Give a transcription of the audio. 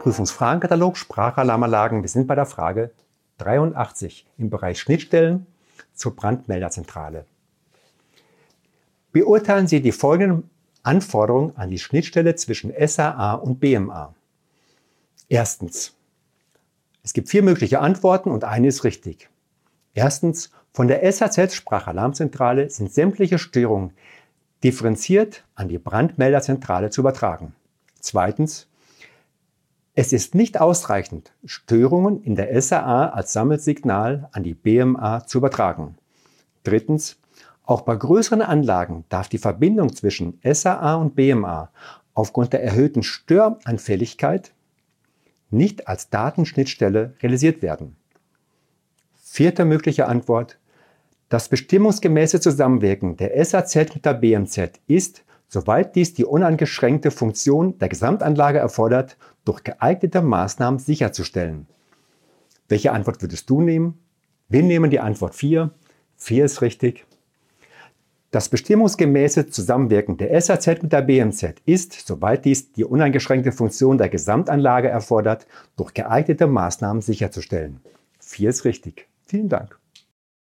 Prüfungsfragenkatalog Sprachalarmanlagen. Wir sind bei der Frage 83 im Bereich Schnittstellen zur Brandmelderzentrale. Beurteilen Sie die folgenden Anforderungen an die Schnittstelle zwischen SAA und BMA. Erstens. Es gibt vier mögliche Antworten und eine ist richtig. Erstens. Von der SAZ Sprachalarmzentrale sind sämtliche Störungen differenziert an die Brandmelderzentrale zu übertragen. Zweitens. Es ist nicht ausreichend, Störungen in der SAA als Sammelsignal an die BMA zu übertragen. Drittens. Auch bei größeren Anlagen darf die Verbindung zwischen SAA und BMA aufgrund der erhöhten Störanfälligkeit nicht als Datenschnittstelle realisiert werden. Vierte mögliche Antwort. Das bestimmungsgemäße Zusammenwirken der SAZ mit der BMZ ist, soweit dies die uneingeschränkte Funktion der Gesamtanlage erfordert, durch geeignete Maßnahmen sicherzustellen. Welche Antwort würdest du nehmen? Wir nehmen die Antwort 4. 4 ist richtig. Das bestimmungsgemäße Zusammenwirken der SAZ mit der BMZ ist, soweit dies die uneingeschränkte Funktion der Gesamtanlage erfordert, durch geeignete Maßnahmen sicherzustellen. 4 ist richtig. Vielen Dank.